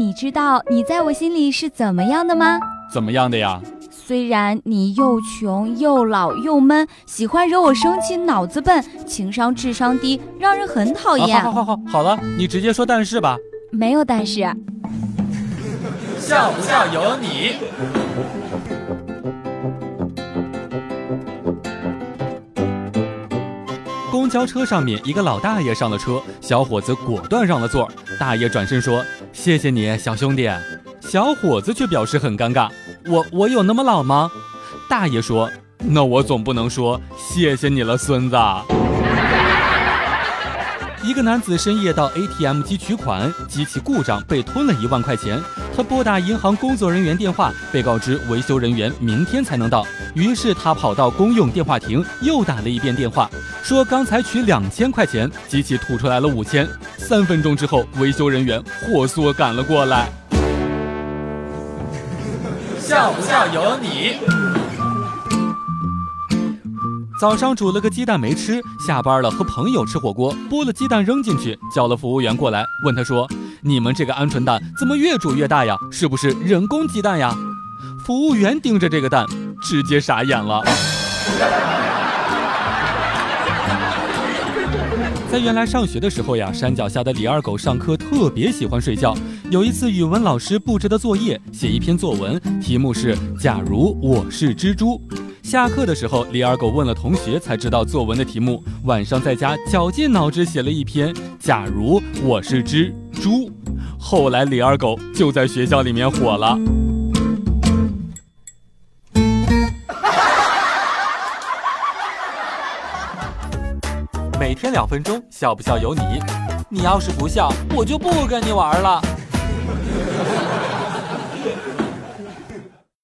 你知道你在我心里是怎么样的吗？怎么样的呀？虽然你又穷又老又闷，喜欢惹我生气，脑子笨，情商智商低，让人很讨厌。好好好，好了，你直接说但是吧。没有但是。笑不笑由你。公交车上面，一个老大爷上了车，小伙子果断让了座。大爷转身说：“谢谢你，小兄弟。”小伙子却表示很尴尬：“我我有那么老吗？”大爷说：“那我总不能说谢谢你了，孙子。”一个男子深夜到 ATM 机取款，机器故障被吞了一万块钱。他拨打银行工作人员电话，被告知维修人员明天才能到。于是他跑到公用电话亭，又打了一遍电话，说刚才取两千块钱，机器吐出来了五千。三分钟之后，维修人员火速赶了过来。笑不笑由你。早上煮了个鸡蛋没吃，下班了和朋友吃火锅，剥了鸡蛋扔进去，叫了服务员过来，问他说：“你们这个鹌鹑蛋怎么越煮越大呀？是不是人工鸡蛋呀？”服务员盯着这个蛋，直接傻眼了。在原来上学的时候呀，山脚下的李二狗上课特别喜欢睡觉。有一次语文老师布置的作业，写一篇作文，题目是“假如我是蜘蛛”。下课的时候，李二狗问了同学，才知道作文的题目。晚上在家绞尽脑汁写了一篇“假如我是只猪”。后来李二狗就在学校里面火了。每天两分钟，笑不笑由你。你要是不笑，我就不跟你玩了。